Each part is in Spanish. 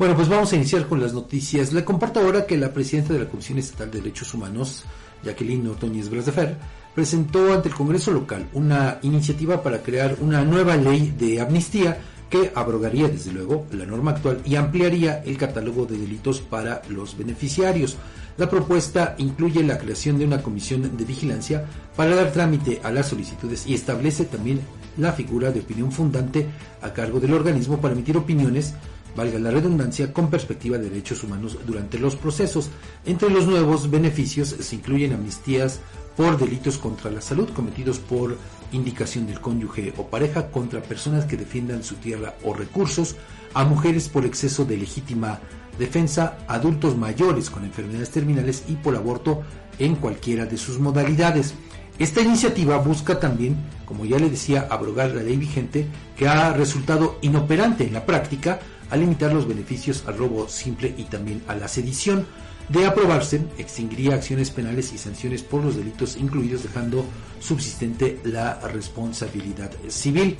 Bueno, pues vamos a iniciar con las noticias. Le comparto ahora que la presidenta de la Comisión Estatal de Derechos Humanos, Jacqueline Ordóñez Brasefer, presentó ante el Congreso local una iniciativa para crear una nueva ley de amnistía que abrogaría desde luego la norma actual y ampliaría el catálogo de delitos para los beneficiarios. La propuesta incluye la creación de una comisión de vigilancia para dar trámite a las solicitudes y establece también la figura de opinión fundante a cargo del organismo para emitir opiniones valga la redundancia, con perspectiva de derechos humanos durante los procesos. Entre los nuevos beneficios se incluyen amnistías por delitos contra la salud cometidos por indicación del cónyuge o pareja contra personas que defiendan su tierra o recursos, a mujeres por exceso de legítima defensa, adultos mayores con enfermedades terminales y por aborto en cualquiera de sus modalidades. Esta iniciativa busca también, como ya le decía, abrogar la ley vigente que ha resultado inoperante en la práctica a limitar los beneficios al robo simple y también a la sedición. De aprobarse, extinguiría acciones penales y sanciones por los delitos incluidos, dejando subsistente la responsabilidad civil.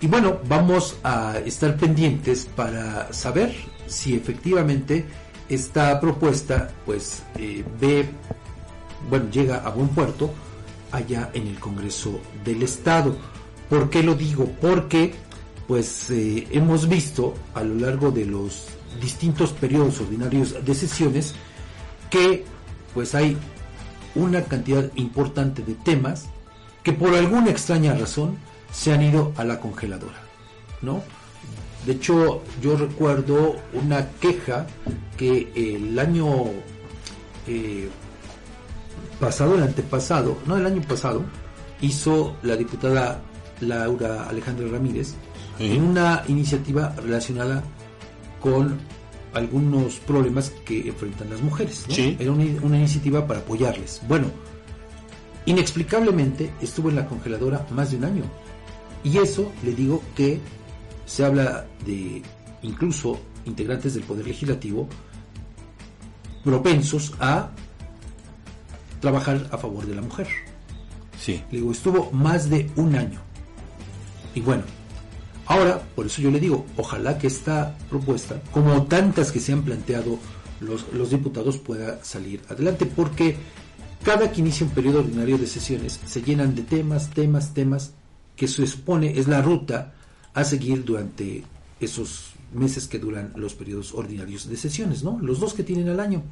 Y bueno, vamos a estar pendientes para saber si efectivamente esta propuesta pues eh, ve, bueno, llega a buen puerto allá en el Congreso del Estado. ¿Por qué lo digo? Porque pues eh, hemos visto a lo largo de los distintos periodos ordinarios de sesiones que pues hay una cantidad importante de temas que por alguna extraña razón se han ido a la congeladora, ¿no? De hecho, yo recuerdo una queja que el año eh, pasado, el antepasado, no el año pasado, hizo la diputada Laura Alejandra Ramírez en una iniciativa relacionada con algunos problemas que enfrentan las mujeres. Era una, una, iniciativa para apoyarles. Bueno, inexplicablemente estuvo en la congeladora más de un año. Y eso le digo que se habla de incluso integrantes del Poder Legislativo propensos a trabajar a favor de la mujer. Sí. Le digo, estuvo más de un año. Y bueno, Ahora, por eso yo le digo, ojalá que esta propuesta, como tantas que se han planteado los, los diputados, pueda salir adelante, porque cada que inicia un periodo ordinario de sesiones se llenan de temas, temas, temas, que se supone es la ruta a seguir durante esos meses que duran los periodos ordinarios de sesiones, ¿no? Los dos que tienen al año.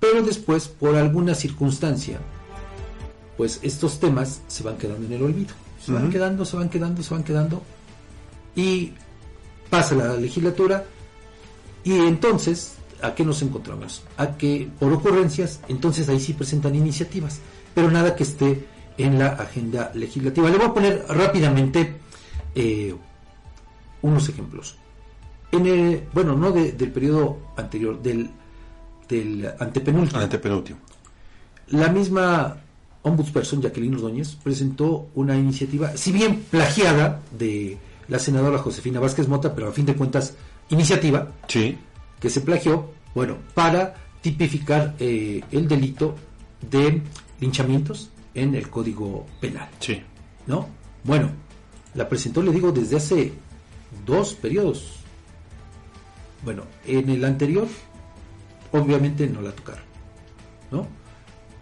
Pero después, por alguna circunstancia, pues estos temas se van quedando en el olvido. Se van quedando, se van quedando, se van quedando y pasa la legislatura y entonces, ¿a qué nos encontramos? A que por ocurrencias, entonces ahí sí presentan iniciativas, pero nada que esté en la agenda legislativa. Le voy a poner rápidamente eh, unos ejemplos. En el, bueno, no del periodo anterior, del, del antepenúltimo. Antepenúltimo. La misma ombudsperson, Jacqueline Ordóñez, presentó una iniciativa, si bien plagiada de la senadora Josefina Vázquez Mota, pero a fin de cuentas, iniciativa sí. que se plagió, bueno, para tipificar eh, el delito de linchamientos en el Código Penal. Sí. ¿No? Bueno, la presentó, le digo, desde hace dos periodos. Bueno, en el anterior, obviamente no la tocaron. ¿No?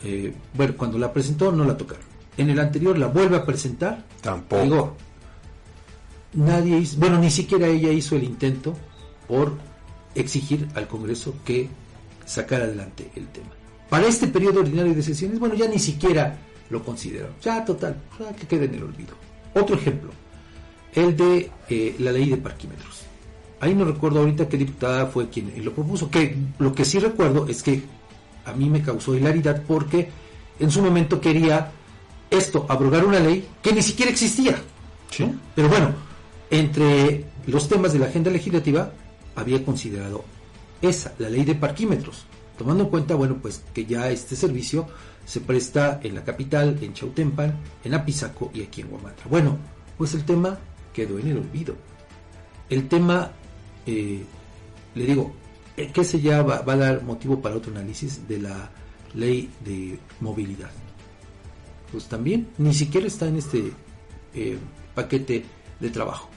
Eh, bueno, cuando la presentó, no la tocaron. En el anterior la vuelve a presentar. Tampoco. Digo, nadie hizo, bueno, ni siquiera ella hizo el intento por exigir al Congreso que sacara adelante el tema. Para este periodo ordinario de sesiones, bueno, ya ni siquiera lo consideró. Ya, total, ya que quede en el olvido. Otro ejemplo, el de eh, la ley de parquímetros. Ahí no recuerdo ahorita qué diputada fue quien lo propuso, que lo que sí recuerdo es que a mí me causó hilaridad porque en su momento quería esto, abrogar una ley que ni siquiera existía. Sí. Pero bueno, entre los temas de la agenda legislativa había considerado esa, la ley de parquímetros, tomando en cuenta, bueno, pues que ya este servicio se presta en la capital, en Chautempan, en Apizaco y aquí en Guamantla. Bueno, pues el tema quedó en el olvido. El tema, eh, le digo, eh, que se ya va, va, a dar motivo para otro análisis de la ley de movilidad. Pues también ni siquiera está en este eh, paquete de trabajo.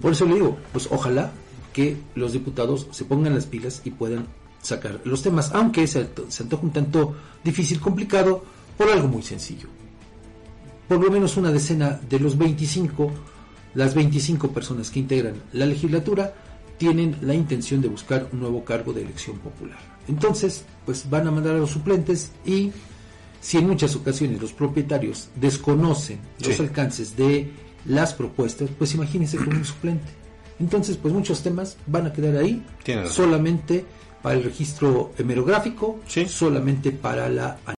Por eso le digo, pues ojalá que los diputados se pongan las pilas y puedan sacar los temas, aunque se, se antoja un tanto difícil, complicado, por algo muy sencillo. Por lo menos una decena de los 25, las 25 personas que integran la legislatura, tienen la intención de buscar un nuevo cargo de elección popular. Entonces, pues van a mandar a los suplentes y si en muchas ocasiones los propietarios desconocen los alcances de las propuestas, pues imagínense con un suplente. Entonces, pues muchos temas van a quedar ahí solamente para el registro hemerográfico, Sí. solamente para la